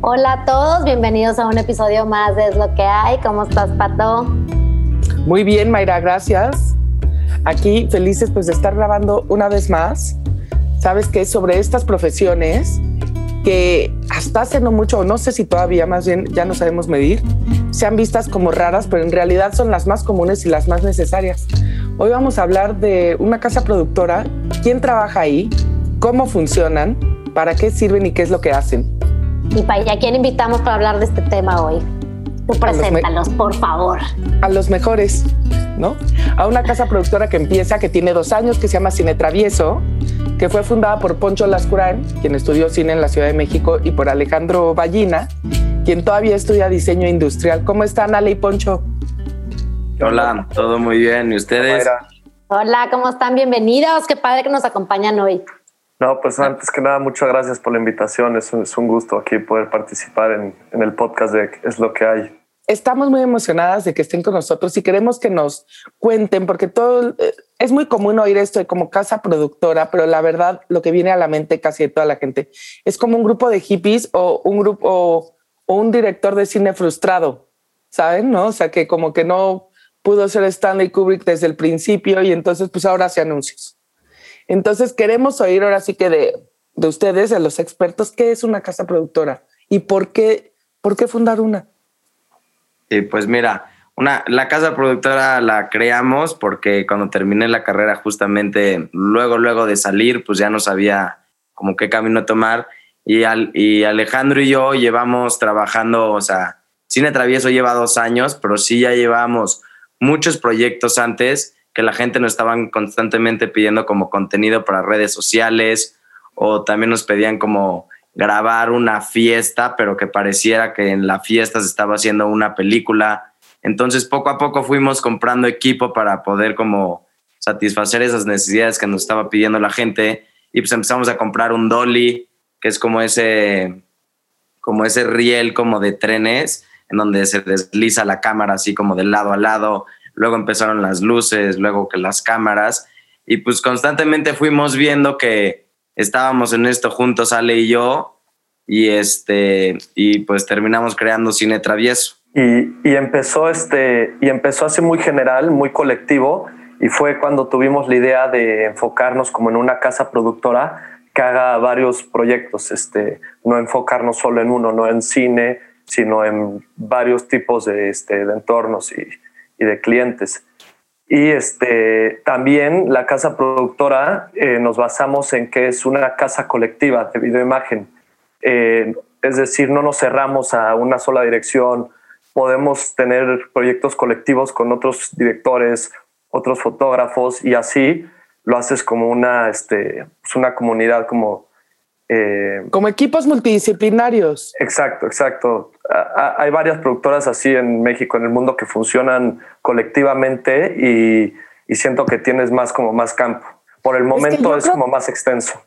Hola a todos, bienvenidos a un episodio más de Es lo que hay. ¿Cómo estás, Pato? Muy bien, Mayra, gracias. Aquí felices pues de estar grabando una vez más. Sabes que sobre estas profesiones que hasta hace no mucho, no sé si todavía más bien ya no sabemos medir, sean vistas como raras, pero en realidad son las más comunes y las más necesarias. Hoy vamos a hablar de una casa productora, quién trabaja ahí, cómo funcionan, para qué sirven y qué es lo que hacen. ¿Y para a quién invitamos para hablar de este tema hoy? Tú preséntalos, por favor. A los mejores, ¿no? A una casa productora que empieza, que tiene dos años, que se llama Cine Travieso, que fue fundada por Poncho Lascurán, quien estudió cine en la Ciudad de México, y por Alejandro Ballina, quien todavía estudia diseño industrial. ¿Cómo están, Ale y Poncho? Hola, todo muy bien. ¿Y ustedes? Hola, ¿cómo están? Bienvenidos. Qué padre que nos acompañan hoy. No, pues antes que nada, muchas gracias por la invitación. Es un, gusto aquí poder participar en, en, el podcast de Es lo que hay. Estamos muy emocionadas de que estén con nosotros y queremos que nos cuenten, porque todo eh, es muy común oír esto de como casa productora, pero la verdad, lo que viene a la mente casi de toda la gente es como un grupo de hippies o un grupo o, o un director de cine frustrado, ¿saben? ¿No? O sea, que como que no pudo ser Stanley Kubrick desde el principio y entonces, pues ahora hace anuncios. Entonces queremos oír ahora sí que de, de ustedes, de los expertos, qué es una casa productora y por qué, por qué fundar una. Sí, pues mira, una, la casa productora la creamos porque cuando terminé la carrera justamente luego, luego de salir, pues ya no sabía como qué camino tomar. Y, al, y Alejandro y yo llevamos trabajando, o sea, Cine Travieso lleva dos años, pero sí ya llevamos muchos proyectos antes que la gente nos estaban constantemente pidiendo como contenido para redes sociales o también nos pedían como grabar una fiesta, pero que pareciera que en la fiesta se estaba haciendo una película. Entonces poco a poco fuimos comprando equipo para poder como satisfacer esas necesidades que nos estaba pidiendo la gente y pues empezamos a comprar un dolly, que es como ese como ese riel como de trenes en donde se desliza la cámara así como de lado a lado luego empezaron las luces, luego que las cámaras, y pues constantemente fuimos viendo que estábamos en esto juntos, Ale y yo, y, este, y pues terminamos creando Cine Travieso. Y, y, empezó este, y empezó así muy general, muy colectivo, y fue cuando tuvimos la idea de enfocarnos como en una casa productora que haga varios proyectos, este, no enfocarnos solo en uno, no en cine, sino en varios tipos de, este, de entornos y, y de clientes. Y este, también la casa productora eh, nos basamos en que es una casa colectiva de videoimagen. Eh, es decir, no nos cerramos a una sola dirección. Podemos tener proyectos colectivos con otros directores, otros fotógrafos y así lo haces como una, este, pues una comunidad como eh, Como equipos multidisciplinarios. Exacto, exacto. hay varias productoras así en México, en el mundo, que funcionan colectivamente y, siento que tienes más como más campo. Por el momento es, como más extenso.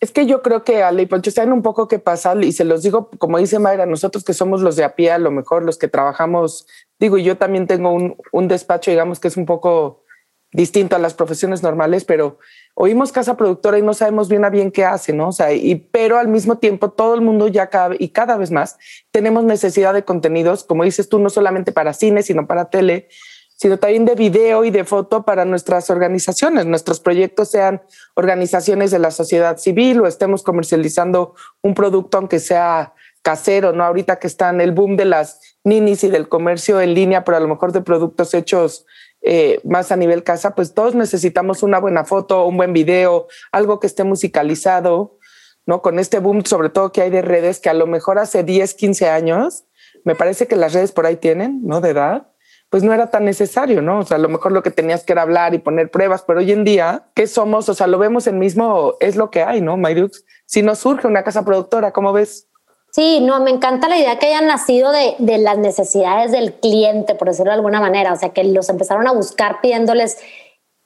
Es que yo creo que Ale y Poncho saben un poco qué pasa y se los digo, como dice Mayra, nosotros que somos los de a pie, a lo mejor los que trabajamos, digo, yo también tengo un, un despacho, digamos, que es un poco distinto a las profesiones normales, pero oímos casa productora y no sabemos bien a bien qué hace, ¿no? O sea, y, pero al mismo tiempo todo el mundo ya cada, y cada vez más tenemos necesidad de contenidos, como dices tú, no solamente para cine, sino para tele, sino también de video y de foto para nuestras organizaciones. Nuestros proyectos sean organizaciones de la sociedad civil o estemos comercializando un producto, aunque sea casero, ¿no? Ahorita que están el boom de las ninis y del comercio en línea, pero a lo mejor de productos hechos eh, más a nivel casa, pues todos necesitamos una buena foto, un buen video, algo que esté musicalizado, ¿no? Con este boom, sobre todo que hay de redes, que a lo mejor hace 10, 15 años, me parece que las redes por ahí tienen, ¿no? De edad, pues no era tan necesario, ¿no? O sea, a lo mejor lo que tenías que era hablar y poner pruebas, pero hoy en día, ¿qué somos? O sea, lo vemos en mismo, es lo que hay, ¿no, Mayrux? Si nos surge una casa productora, ¿cómo ves? Sí, no, me encanta la idea que hayan nacido de, de, las necesidades del cliente, por decirlo de alguna manera. O sea, que los empezaron a buscar pidiéndoles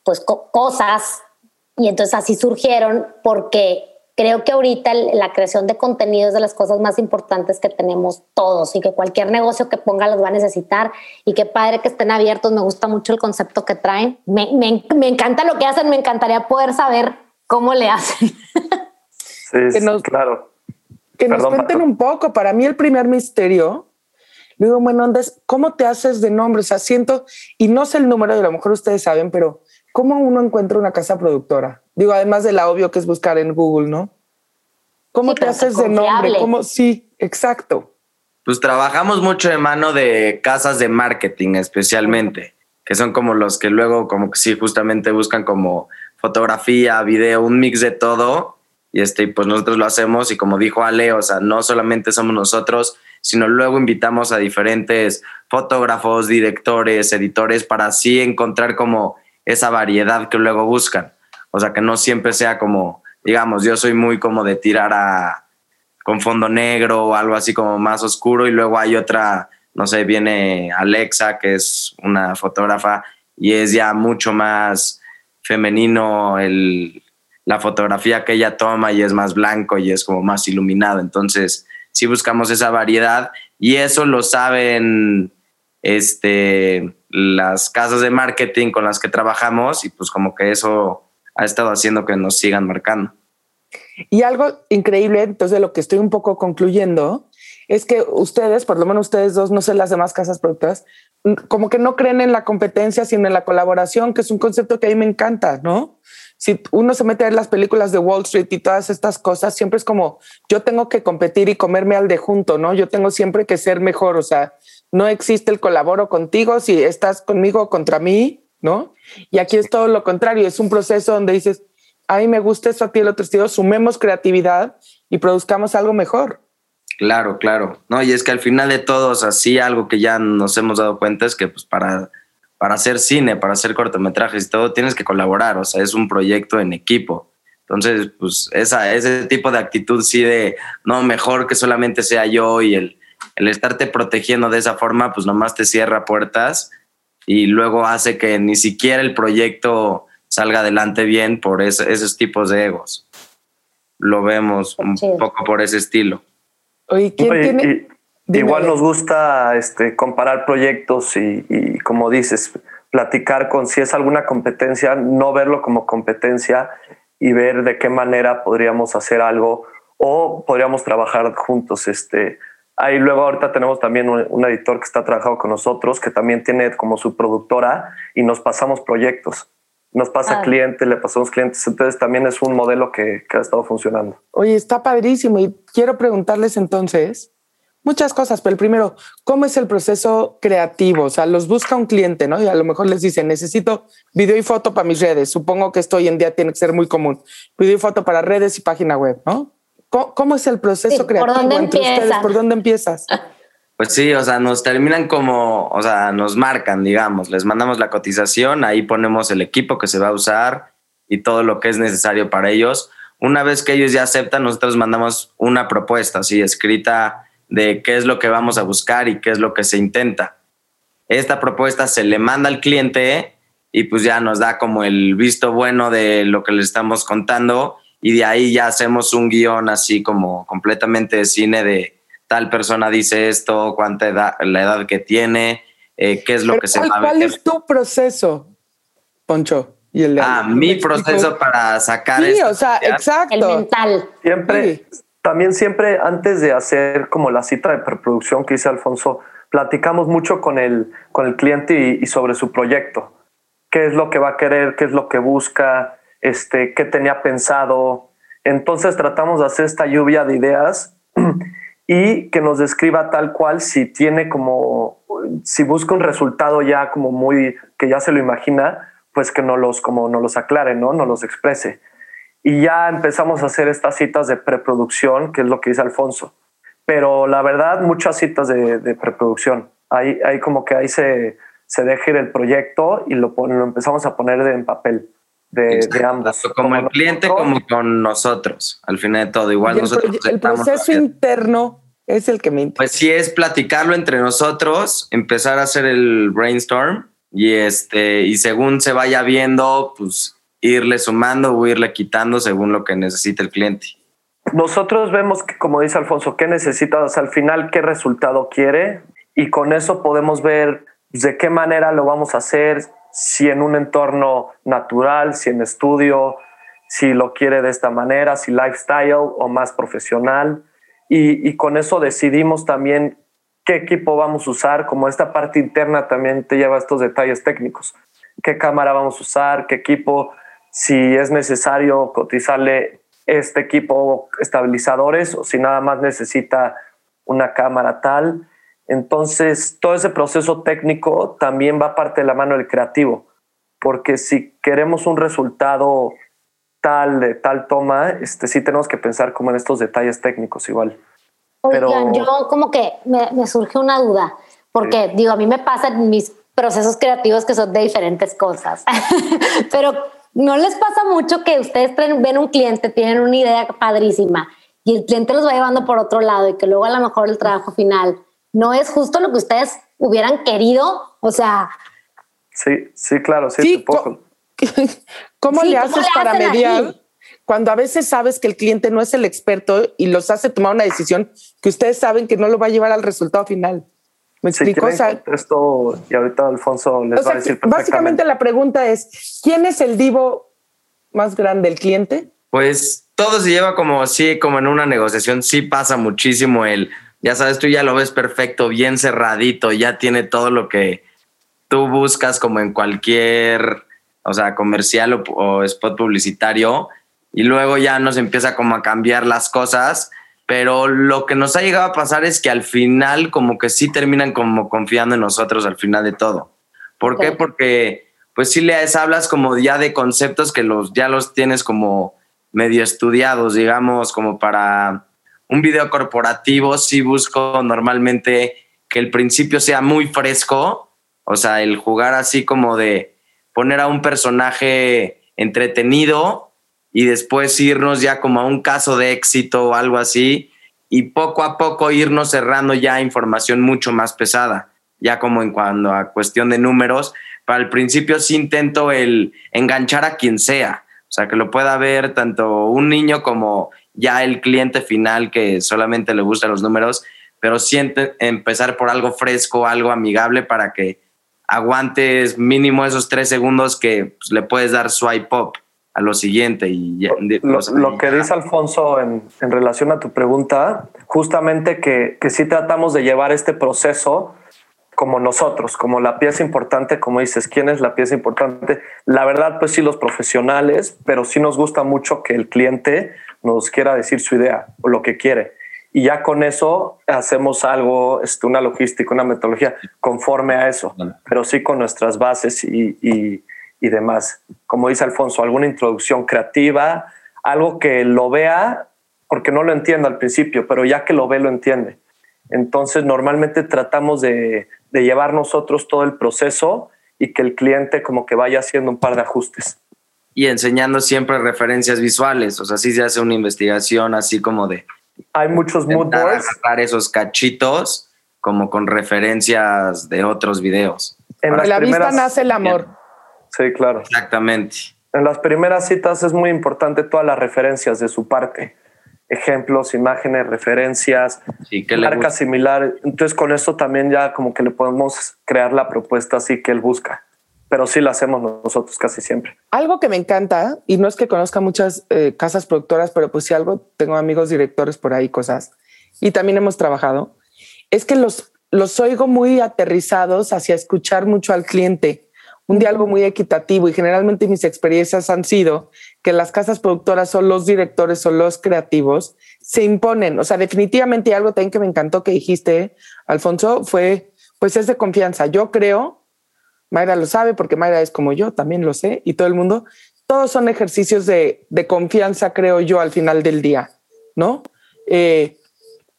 pues cosas y entonces así surgieron porque creo que ahorita la creación de contenido es de las cosas más importantes que tenemos todos y que cualquier negocio que ponga los va a necesitar y qué padre que estén abiertos. Me gusta mucho el concepto que traen. Me, me, me encanta lo que hacen. Me encantaría poder saber cómo le hacen. Sí, sí claro Que nos cuenten un poco. Para mí el primer misterio, digo, bueno, ¿cómo te haces de nombre? O sea, siento, y no sé el número, y a lo mejor ustedes saben, pero ¿cómo uno encuentra una casa productora? Digo, además de la obvio que es buscar en Google, ¿no? ¿Cómo te haces de nombre? ¿Cómo? Sí, exacto. Pues trabajamos mucho de mano de casas de marketing especialmente, que son como los que luego como que sí justamente buscan como fotografía, video, un mix de todo. Y este, pues nosotros lo hacemos y como dijo Ale, o sea, no solamente somos nosotros, sino luego invitamos a diferentes fotógrafos, directores, editores para así encontrar como esa variedad que luego buscan. O sea, que no siempre sea como digamos, yo soy muy como de tirar a, con fondo negro o algo así como más oscuro y luego hay otra, no sé, viene Alexa, que es una fotógrafa y es ya mucho más femenino el, la fotografía que ella toma y es más blanco y es como más iluminado. Entonces, sí buscamos esa variedad y eso lo saben este, las casas de marketing con las que trabajamos y pues como que eso ha estado haciendo que nos sigan marcando. Y algo increíble, entonces, de lo que estoy un poco concluyendo, es que ustedes, por lo menos ustedes dos, no sé las demás casas productoras, como que no creen en la competencia, sino en la colaboración, que es un concepto que a mí me encanta, ¿no? Si uno se mete ver las películas de Wall Street y todas estas cosas, siempre es como yo tengo que competir y comerme al de junto, ¿no? Yo tengo siempre que ser mejor, o sea, no existe el colaboro contigo si estás conmigo contra mí, ¿no? Y aquí es todo lo contrario, es un proceso donde dices, a me gusta eso, a ti el otro estilo, sumemos creatividad y produzcamos algo mejor. Claro, claro. No, y es que al final de todos, así algo que ya nos hemos dado cuenta es que pues para, para hacer cine, para hacer cortometrajes y todo, tienes que colaborar, o sea, es un proyecto en equipo. Entonces, pues esa, ese tipo de actitud sí de, no, mejor que solamente sea yo y el, el estarte protegiendo de esa forma, pues nomás te cierra puertas y luego hace que ni siquiera el proyecto salga adelante bien por esos tipos de egos. Lo vemos un poco por ese estilo. Igual nos gusta este, comparar proyectos y, como dices, platicar con si es alguna competencia, no verlo como competencia y ver de qué manera podríamos hacer algo o podríamos trabajar juntos. Este, Ahí luego ahorita tenemos también un, editor que está trabajando con nosotros, que también tiene como su productora y nos pasamos proyectos. Nos pasa ah. cliente, le pasamos clientes. Entonces también es un modelo que, que ha estado funcionando. Oye, está padrísimo. Y quiero preguntarles entonces muchas cosas, pero el primero, ¿cómo es el proceso creativo? O sea, los busca un cliente, ¿no? Y a lo mejor les dice, necesito video y foto para mis redes. Supongo que esto hoy en día tiene que ser muy común. Video y foto para redes y página web, ¿no? ¿Cómo, es el proceso creativo ¿por dónde entre ustedes? ¿Por dónde empiezas? Pues sí, o sea, nos terminan como, o sea, nos marcan, digamos, les mandamos la cotización, ahí ponemos el equipo que se va a usar y todo lo que es necesario para ellos. Una vez que ellos ya aceptan, nosotros mandamos una propuesta, así escrita de qué es lo que vamos a buscar y qué es lo que se intenta. Esta propuesta se le manda al cliente y pues ya nos da como el visto bueno de lo que le estamos contando y de ahí ya hacemos un guion así como completamente de cine de tal persona dice esto, cuánta edad, la edad que tiene, eh, qué es lo que se va a ¿Cuál es tu proceso, Poncho? Y el, ah, mi proceso para sacar Sí, o sea, exacto. El mental. Siempre, también siempre antes de hacer como la cita de preproducción que dice Alfonso, platicamos mucho con el, con el cliente y sobre su proyecto. ¿Qué es lo que va a querer? ¿Qué es lo que busca? este, qué tenía pensado. Entonces tratamos de hacer esta lluvia de ideas y que nos describa tal cual si tiene como, si busca un resultado ya como muy, que ya se lo imagina, pues que no los, como no los aclare, ¿no? No los exprese. Y ya empezamos a hacer estas citas de preproducción, que es lo que dice Alfonso. Pero la verdad, muchas citas de, preproducción. Ahí, ahí como que ahí se, se deja ir el proyecto y lo, lo empezamos a poner en papel de, ambos. como, el cliente como con nosotros, al final de todo. Igual nosotros. El, proceso interno es el que me Pues sí, es platicarlo entre nosotros, empezar a hacer el brainstorm y, este, y según se vaya viendo, pues irle sumando o irle quitando según lo que necesite el cliente. Nosotros vemos que, como dice Alfonso, qué necesita, al final qué resultado quiere y con eso podemos ver de qué manera lo vamos a hacer, si en un entorno natural, si en estudio, si lo quiere de esta manera, si lifestyle o más profesional. y, y con eso decidimos también qué equipo vamos a usar, como esta parte interna también te lleva estos detalles técnicos. ¿Qué cámara vamos a usar? ¿Qué equipo? Si es necesario cotizarle este equipo estabilizadores o si nada más necesita una cámara tal. Entonces, todo ese proceso técnico también va parte de la mano del creativo, porque si queremos un resultado tal de tal toma, este, sí tenemos que pensar como en estos detalles técnicos igual. Oigan, yo como que me, me, surge una duda, porque digo, a mí me pasan mis procesos creativos que son de diferentes cosas, pero no les pasa mucho que ustedes ven un cliente, tienen una idea padrísima y el cliente los va llevando por otro lado y que luego a lo mejor el trabajo final no es justo lo que ustedes hubieran querido, o sea... Sí, sí, claro, sí. ¿Cómo, ¿cómo le haces para mediar? cuando a veces sabes que el cliente no es el experto y los hace tomar una decisión que ustedes saben que no lo va a llevar al resultado final. ¿Me explico? esto y ahorita Alfonso les va a decir Básicamente la pregunta es, ¿quién es el divo más grande, el cliente? Pues todo se lleva como así, como en una negociación, sí pasa muchísimo el, ya sabes, tú ya lo ves perfecto, bien cerradito, ya tiene todo lo que tú buscas como en cualquier, o sea, comercial o, o spot publicitario y luego ya nos empieza como a cambiar las cosas, pero lo que nos ha llegado a pasar es que al final como que sí terminan como confiando en nosotros al final de todo. ¿Por qué? Porque pues sí les hablas como ya de conceptos que los, ya los tienes como medio estudiados, digamos, como para un video corporativo, sí busco normalmente que el principio sea muy fresco, o sea, el jugar así como de poner a un personaje entretenido y después irnos ya como a un caso de éxito o algo así y poco a poco irnos cerrando ya información mucho más pesada, ya como en cuanto a cuestión de números. Para el principio sí intento el enganchar a quien sea, o sea, que lo pueda ver tanto un niño como ya el cliente final que solamente le gustan los números, pero siente empezar por algo fresco, algo amigable para que aguantes mínimo esos tres segundos que pues, le puedes dar swipe up a lo siguiente. Y lo, que dice Alfonso en, en, relación a tu pregunta, justamente que, que sí tratamos de llevar este proceso como nosotros, como la pieza importante, como dices, ¿quién es la pieza importante? La verdad, pues sí, los profesionales, pero sí nos gusta mucho que el cliente nos quiera decir su idea o lo que quiere. Y ya con eso hacemos algo, este, una logística, una metodología conforme a eso, pero sí con nuestras bases y, y y demás. Como dice Alfonso, alguna introducción creativa, algo que lo vea, porque no lo entiendo al principio, pero ya que lo ve, lo entiende. Entonces, normalmente tratamos de, llevar nosotros todo el proceso y que el cliente como que vaya haciendo un par de ajustes. Y enseñando siempre referencias visuales, o sea, sí se hace una investigación así como de... Hay muchos mood boards. esos cachitos como con referencias de otros videos. En la vista nace el amor. Sí, claro. Exactamente. En las primeras citas es muy importante todas las referencias de su parte. Ejemplos, imágenes, referencias, sí, marca similar. Entonces con esto también ya como que le podemos crear la propuesta así que él busca. Pero sí la hacemos nosotros casi siempre. Algo que me encanta, y no es que conozca muchas eh, casas productoras, pero pues si algo, tengo amigos directores por ahí, cosas, y también hemos trabajado, es que los, los oigo muy aterrizados hacia escuchar mucho al cliente un diálogo muy equitativo y generalmente mis experiencias han sido que las casas productoras o los directores o los creativos se imponen. O sea, definitivamente algo también que me encantó que dijiste, Alfonso, fue pues es de confianza. Yo creo, Mayra lo sabe porque Mayra es como yo, también lo sé, y todo el mundo, todos son ejercicios de, de confianza, creo yo, al final del día, ¿no? Eh,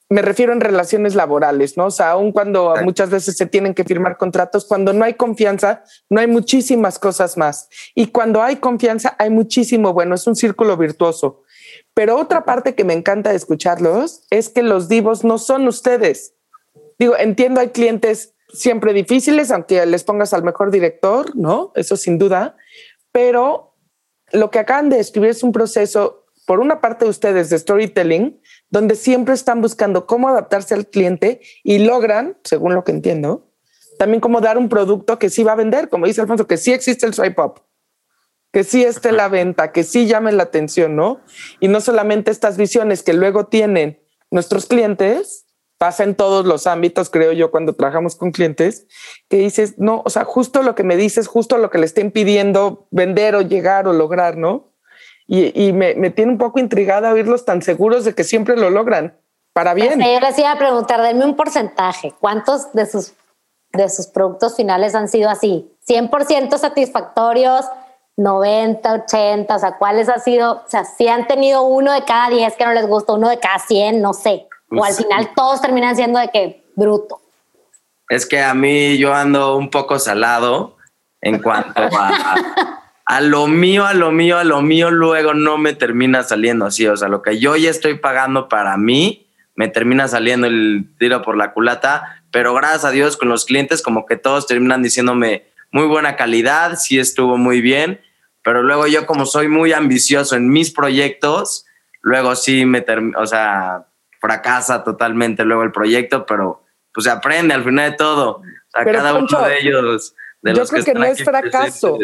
me refiero en relaciones laborales, ¿no? O sea, aun cuando muchas veces se tienen que firmar contratos, cuando no hay confianza, no hay muchísimas cosas más. Y cuando hay confianza, hay muchísimo bueno, es un círculo virtuoso. Pero otra parte que me encanta de escucharlos es que los divos no son ustedes. Digo, entiendo, hay clientes siempre difíciles, aunque les pongas al mejor director, ¿no? Eso sin duda. Pero lo que acaban de describir es un proceso, por una parte de ustedes, de storytelling, donde siempre están buscando cómo adaptarse al cliente y logran, según lo que entiendo, también cómo dar un producto que sí va a vender, como dice Alfonso, que sí existe el swipe up, que sí esté la venta, que sí llame la atención, ¿no? Y no solamente estas visiones que luego tienen nuestros clientes, pasa en todos los ámbitos, creo yo, cuando trabajamos con clientes, que dices, no, o sea, justo lo que me dices, justo lo que le estén pidiendo vender o llegar o lograr, ¿no? Y, me, me, tiene un poco intrigada oírlos tan seguros de que siempre lo logran, para bien. yo les iba a preguntar, denme un porcentaje, ¿cuántos de sus, de sus productos finales han sido así? ¿100% satisfactorios? 90, 80, o sea, ¿cuáles ha sido? O sea, si han tenido uno de cada 10 que no les gusta, uno de cada 100, no sé. o al final todos terminan siendo de que bruto. Es que a mí yo ando un poco salado en cuanto a, a lo mío, a lo mío, a lo mío, luego no me termina saliendo así. O sea, lo que yo ya estoy pagando para mí, me termina saliendo el tiro por la culata. Pero gracias a Dios con los clientes, como que todos terminan diciéndome muy buena calidad, sí estuvo muy bien pero luego yo como soy muy ambicioso en mis proyectos, luego sí me, o sea, fracasa totalmente luego el proyecto, pero pues se aprende al final de todo. O sea, cada uno de ellos, de yo los creo que, no es fracaso.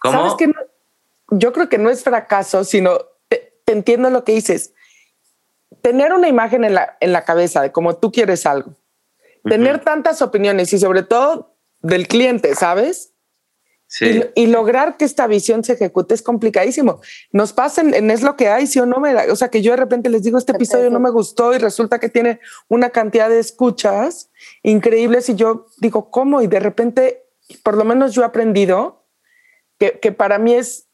¿Cómo? que yo creo que no es fracaso, sino te, entiendo lo que dices. Tener una imagen en la, en la cabeza de cómo tú quieres algo, tener tantas opiniones y sobre todo del cliente, ¿sabes? Y, lograr que esta visión se ejecute es complicadísimo. Nos pasa en, es lo que hay, sí o no. Me o sea, que yo de repente les digo, este episodio no me gustó y resulta que tiene una cantidad de escuchas increíbles y yo digo, ¿cómo? Y de repente, por lo menos yo he aprendido que, que para mí es,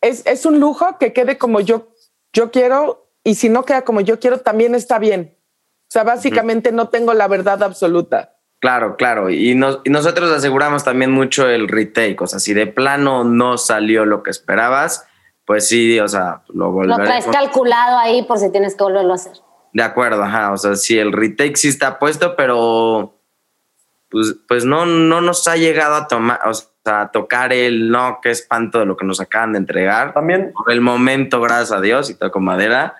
es, es, un lujo que quede como yo, yo quiero y si no queda como yo quiero, también está bien. O sea, básicamente no tengo la verdad absoluta. Claro, claro. Y, nosotros aseguramos también mucho el retake. O sea, si de plano no salió lo que esperabas, pues sí, o sea, lo volveremos. Lo traes calculado ahí por si tienes que volverlo a hacer. De acuerdo, ajá. O sea, sí, el retake sí está puesto, pero pues, pues no, no nos ha llegado a tomar, o sea, a tocar el no, qué espanto de lo que nos acaban de entregar. También. Por el momento, gracias a Dios, y toco madera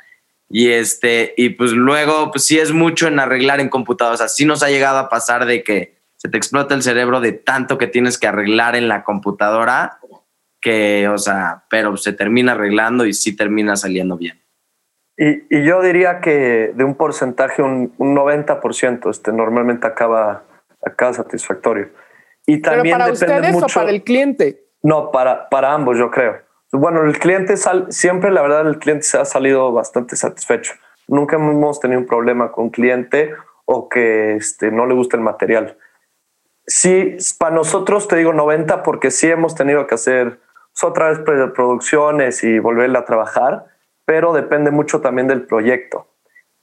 y este, y pues luego, pues sí es mucho en arreglar en computadoras. Así nos ha llegado a pasar de que se te explota el cerebro de tanto que tienes que arreglar en la computadora, que, o sea, pero se termina arreglando y sí termina saliendo bien. Y, y yo diría que de un porcentaje, un, un 90%, este, normalmente acaba, acaba satisfactorio. Y también ¿Pero para ustedes mucho, o para el cliente? No, para, para ambos, yo creo. Bueno, el cliente sal, siempre, la verdad, el cliente se ha salido bastante satisfecho. Nunca hemos tenido un problema con un cliente o que este, no le guste el material. Sí, para nosotros te digo 90 porque sí hemos tenido que hacer otra vez producciones y volverla a trabajar, pero depende mucho también del proyecto.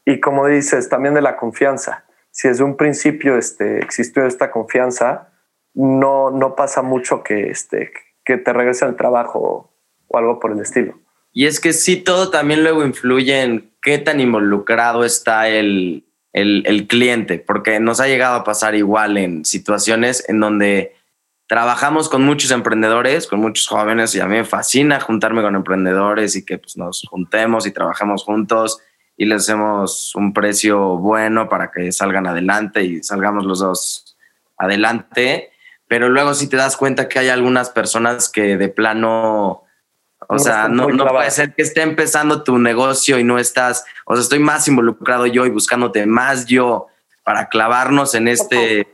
Y como dices, también de la confianza. Si desde un principio este, existió esta confianza, no, no pasa mucho que, este, que te regrese al trabajo o algo por el estilo. Y es que sí, todo también luego influye en qué tan involucrado está el, el, cliente, porque nos ha llegado a pasar igual en situaciones en donde trabajamos con muchos emprendedores, con muchos jóvenes, y a mí me fascina juntarme con emprendedores y que pues, nos juntemos y trabajemos juntos y les hacemos un precio bueno para que salgan adelante y salgamos los dos adelante. Pero luego si te das cuenta que hay algunas personas que de plano o sea, no, no puede ser que esté empezando tu negocio y no estás, o sea, estoy más involucrado yo y buscándote más yo para clavarnos en este,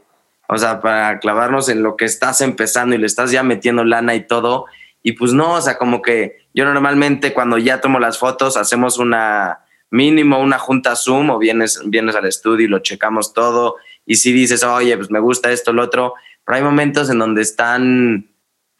o sea, para clavarnos en lo que estás empezando y le estás ya metiendo lana y todo. Y pues no, o sea, como que yo normalmente cuando ya tomo las fotos hacemos una mínimo una junta Zoom o vienes, vienes al estudio y lo checamos todo. Y si dices, oye, pues me gusta esto, lo otro, pero hay momentos en donde están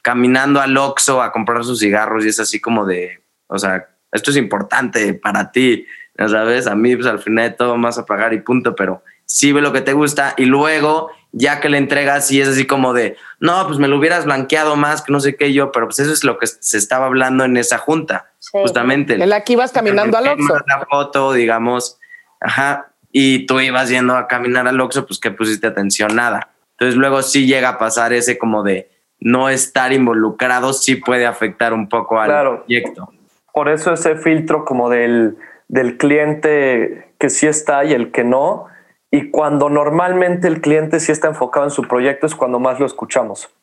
caminando al Oxxo a comprar sus cigarros y es así como de, o sea, esto es importante para ti, ¿sabes? A mí, pues al final de todo vas a pagar y punto, pero sí ve lo que te gusta y luego, ya que le entregas, y es así como de, no, pues me lo hubieras blanqueado más, que no sé qué yo, pero pues eso es lo que se estaba hablando en esa junta, justamente. El aquí ibas caminando al Oxxo. La foto, digamos, ajá, y tú ibas yendo a caminar al Oxxo, pues que pusiste atención, nada. Entonces luego sí llega a pasar ese como de, no estar involucrado sí puede afectar un poco al proyecto. Por eso ese filtro como del, del cliente que sí está y el que no. Y cuando normalmente el cliente sí está enfocado en su proyecto es cuando más lo escuchamos.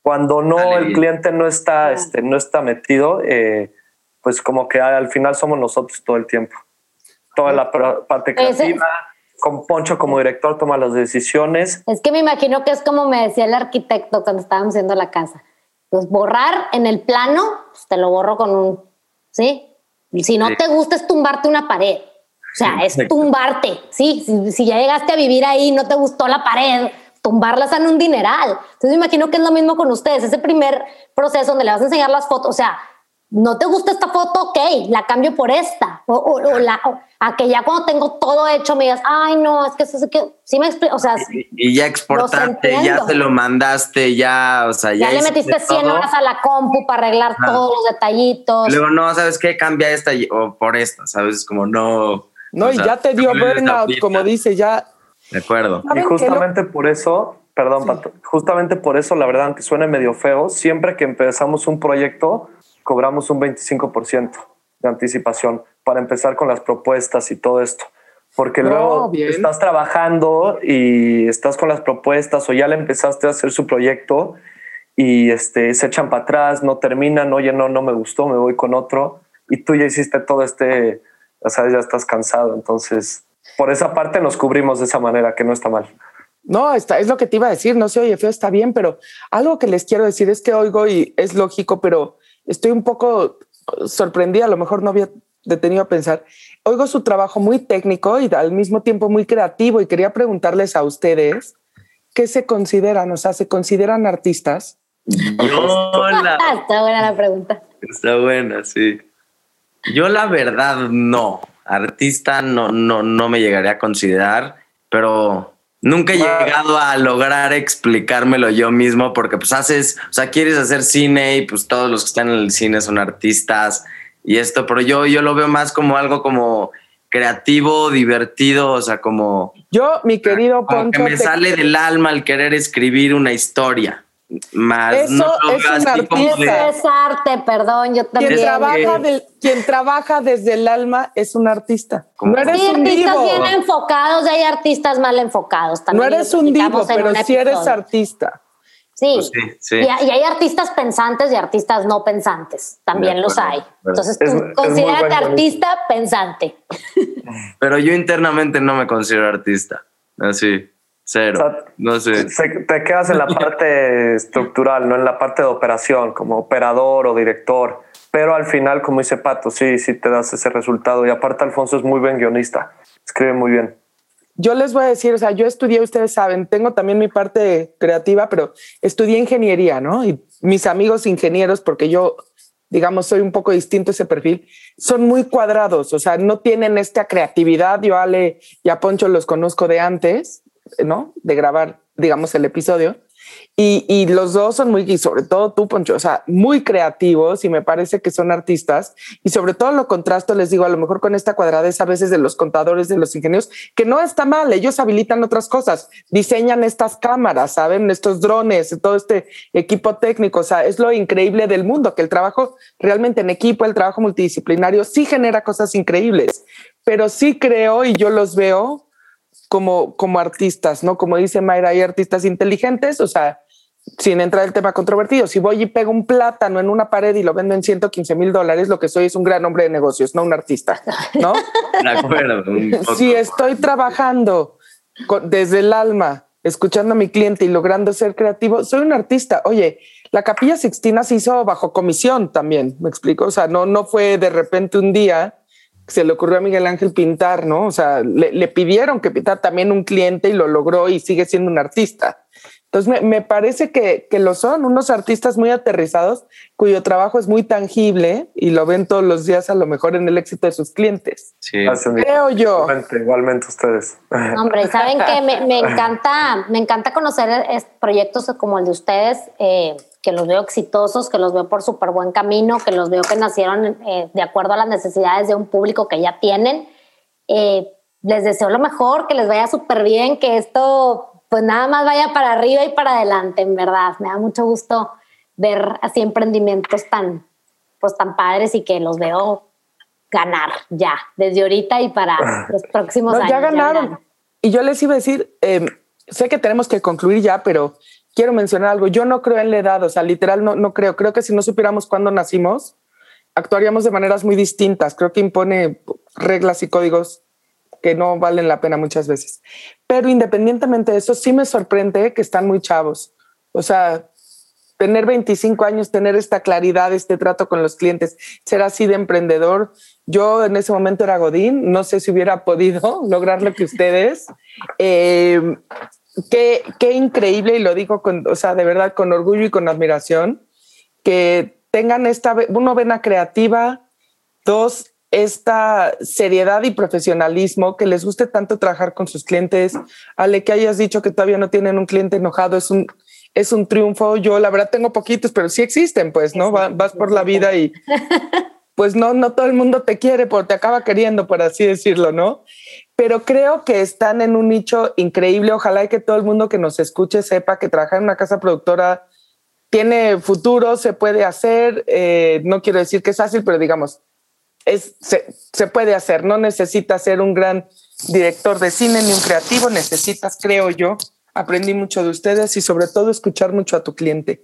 Cuando no, el cliente no está, este, no está metido, eh, pues como que al final somos nosotros todo el tiempo. toda la parte creativa. Con Poncho como director toma las decisiones. Es que me imagino que es como me decía el arquitecto cuando estábamos haciendo la casa. Pues borrar en el plano, pues te lo borro con un, ¿sí? Si no te gusta es tumbarte una pared. O sea, es tumbarte, ¿sí? Si, si, ya llegaste a vivir ahí, no te gustó la pared, tumbarlas en un dineral. Entonces me imagino que es lo mismo con ustedes. Ese primer proceso donde le vas a enseñar las fotos, o sea, no te gusta esta foto, ok, la cambio por esta. O, la, a que ya cuando tengo todo hecho me digas, ay, no, es que eso es que sí me explico. O sea, y, ya exportaste, ya se lo mandaste, ya, o sea, ya. Ya le metiste 100 horas a la compu para arreglar todos los detallitos. Luego, no, ¿sabes qué? Cambia esta o por esta, ¿sabes? Como no. No, y ya te dio burnout, como dice, ya. De acuerdo. Y justamente por eso, perdón, Pato, justamente por eso, la verdad, aunque suene medio feo, siempre que empezamos un proyecto, cobramos un 25% de anticipación para empezar con las propuestas y todo esto. Porque luego estás trabajando y estás con las propuestas o ya le empezaste a hacer su proyecto y este, se echan para atrás, no terminan, oye, no, no me gustó, me voy con otro y tú ya hiciste todo este, ya sabes, ya estás cansado. Entonces, por esa parte nos cubrimos de esa manera, que no está mal. No, está, es lo que te iba a decir, no sé, oye, feo, está bien, pero algo que les quiero decir es que oigo y es lógico, pero estoy un poco sorprendida, a lo mejor no había detenido a pensar. Oigo su trabajo muy técnico y al mismo tiempo muy creativo y quería preguntarles a ustedes qué se consideran, o sea, ¿se consideran artistas? Hola. Está buena la pregunta. Está buena, sí. Yo la verdad no, artista no, no, no me llegaría a considerar, pero Nunca he llegado a lograr explicármelo yo mismo porque pues haces, o sea, quieres hacer cine y pues todos los que están en el cine son artistas y esto, pero yo, yo lo veo más como algo como creativo, divertido, o sea, como... Yo, mi querido Poncho... que me sale del alma el querer escribir una historia. Más Eso no es un artista. Es arte, perdón, yo también. Quien trabaja, quien trabaja desde el alma es un artista. No eres hay un artistas bien enfocados y hay artistas mal enfocados también. No eres un divo, pero sí eres artista. Sí, pues sí, Y, hay artistas pensantes y artistas no pensantes, también los hay. Entonces tú considérate artista pensante. Pero yo internamente no me considero artista, así. Cero. no sé. te quedas en la parte estructural, no en la parte de operación, como operador o director. Pero al final, como dice Pato, sí, sí te das ese resultado. Y aparte, Alfonso es muy buen guionista. Escribe muy bien. Yo les voy a decir, o sea, yo estudié, ustedes saben, tengo también mi parte creativa, pero estudié ingeniería, ¿no? Y mis amigos ingenieros, porque yo, digamos, soy un poco distinto ese perfil, son muy cuadrados, o sea, no tienen esta creatividad. Yo, Ale y a Poncho los conozco de antes ¿no? De grabar, digamos, el episodio. Y, los dos son muy, y sobre todo tú, Poncho, o sea, muy creativos y me parece que son artistas. Y sobre todo lo contrasto, les digo, a lo mejor con esta cuadradez a veces de los contadores, de los ingenieros, que no está mal, ellos habilitan otras cosas, diseñan estas cámaras, ¿saben? Estos drones, todo este equipo técnico, o sea, es lo increíble del mundo, que el trabajo realmente en equipo, el trabajo multidisciplinario sí genera cosas increíbles, pero sí creo y yo los veo como, como artistas, ¿no? Como dice Mayra, hay artistas inteligentes, o sea, sin entrar el tema controvertido, si voy y pego un plátano en una pared y lo vendo en 115 mil dólares, lo que soy es un gran hombre de negocios, no un artista, ¿no? De acuerdo. si estoy trabajando desde el alma, escuchando a mi cliente y logrando ser creativo, soy un artista. Oye, la Capilla Sixtina se hizo bajo comisión también, me explico, o sea, no, no fue de repente un día se le ocurrió a Miguel Ángel pintar, ¿no? O sea, le, pidieron que pintara también un cliente y lo logró y sigue siendo un artista. Entonces, me, parece que, que, lo son, unos artistas muy aterrizados cuyo trabajo es muy tangible y lo ven todos los días a lo mejor en el éxito de sus clientes. Sí. Creo yo. Igualmente, igualmente ustedes. Hombre, ¿saben que me, me, encanta, me encanta conocer proyectos como el de ustedes. Eh, que los veo exitosos, que los veo por súper buen camino, que los veo que nacieron eh, de acuerdo a las necesidades de un público que ya tienen. Eh, les deseo lo mejor, que les vaya súper bien, que esto pues nada más vaya para arriba y para adelante, en verdad. Me da mucho gusto ver así emprendimientos tan, pues tan padres y que los veo ganar ya, desde ahorita y para los próximos años. Ya ganaron. y yo les iba a decir, eh, sé que tenemos que concluir ya, pero quiero mencionar algo. Yo no creo en la edad, o sea, literal no, no creo. Creo que si no supiéramos cuándo nacimos, actuaríamos de maneras muy distintas. Creo que impone reglas y códigos no valen la pena muchas veces. Pero independientemente de eso, sí me sorprende que están muy chavos. O sea, tener 25 años, tener esta claridad, este trato con los clientes, ser así de emprendedor. Yo en ese momento era Godín, no sé si hubiera podido lograr lo que ustedes. Eh, qué, increíble, y lo digo con, o sea, de verdad con orgullo y con admiración, que tengan esta, uno, vena creativa, dos, esta seriedad y profesionalismo, que les guste tanto trabajar con sus clientes. Ale, que hayas dicho que todavía no tienen un cliente enojado, es un, es un triunfo. Yo la verdad tengo poquitos, pero sí existen, pues, ¿no? Vas por la vida y pues no, no todo el mundo te quiere, porque te acaba queriendo, por así decirlo, ¿no? Pero creo que están en un nicho increíble. Ojalá que todo el mundo que nos escuche sepa que trabajar en una casa productora tiene futuro, se puede hacer. Eh, no quiero decir que es fácil, pero digamos, es, se, se puede hacer. No necesitas ser un gran director de cine ni un creativo, necesitas, creo yo, aprendí mucho de ustedes y sobre todo escuchar mucho a tu cliente.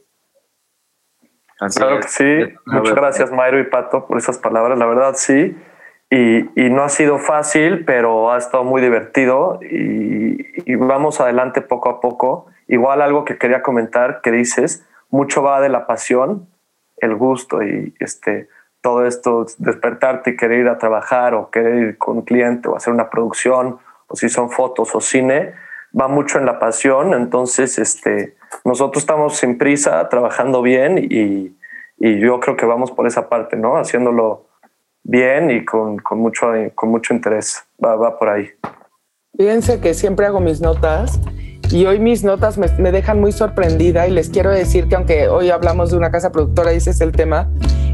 claro que sí. Muchas gracias, Mayro y Pato, por esas palabras. La verdad, sí. Y, y no ha sido fácil, pero ha estado muy divertido y, y, vamos adelante poco a poco. Igual algo que quería comentar que dices, mucho va de la pasión, el gusto y este, todo esto, despertarte y querer ir a trabajar o querer ir con un cliente o hacer una producción o si son fotos o cine, va mucho en la pasión, entonces este, nosotros estamos sin prisa, trabajando bien y, y yo creo que vamos por esa parte, ¿no? Haciéndolo bien y con, con mucho, con mucho interés, va, va, por ahí. Fíjense que siempre hago mis notas y hoy mis notas me, dejan muy sorprendida y les quiero decir que aunque hoy hablamos de una casa productora y ese es el tema,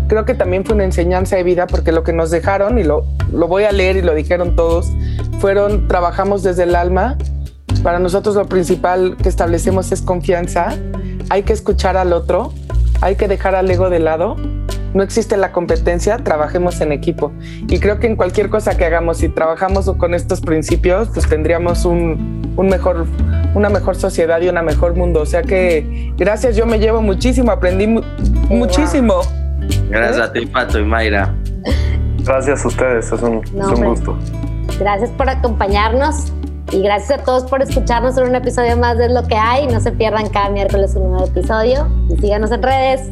creo que también fue una enseñanza de vida porque lo que nos dejaron, y lo, lo voy a leer y lo dijeron todos, fueron trabajamos desde el alma, para nosotros lo principal que establecemos es confianza. Hay que escuchar al otro, hay que dejar al ego de lado. No existe la competencia, trabajemos en equipo. Y creo que en cualquier cosa que hagamos, si trabajamos con estos principios, pues tendríamos un, un mejor, una mejor sociedad y un mejor mundo. O sea que gracias, yo me llevo muchísimo, aprendí mu muchísimo. Gracias a ti, Pato y Mayra. Gracias a ustedes, es un, no, es un gusto. Gracias por acompañarnos. Y gracias a todos por escucharnos en un episodio más de Lo que hay. No se pierdan cada miércoles un nuevo episodio y síganos en redes.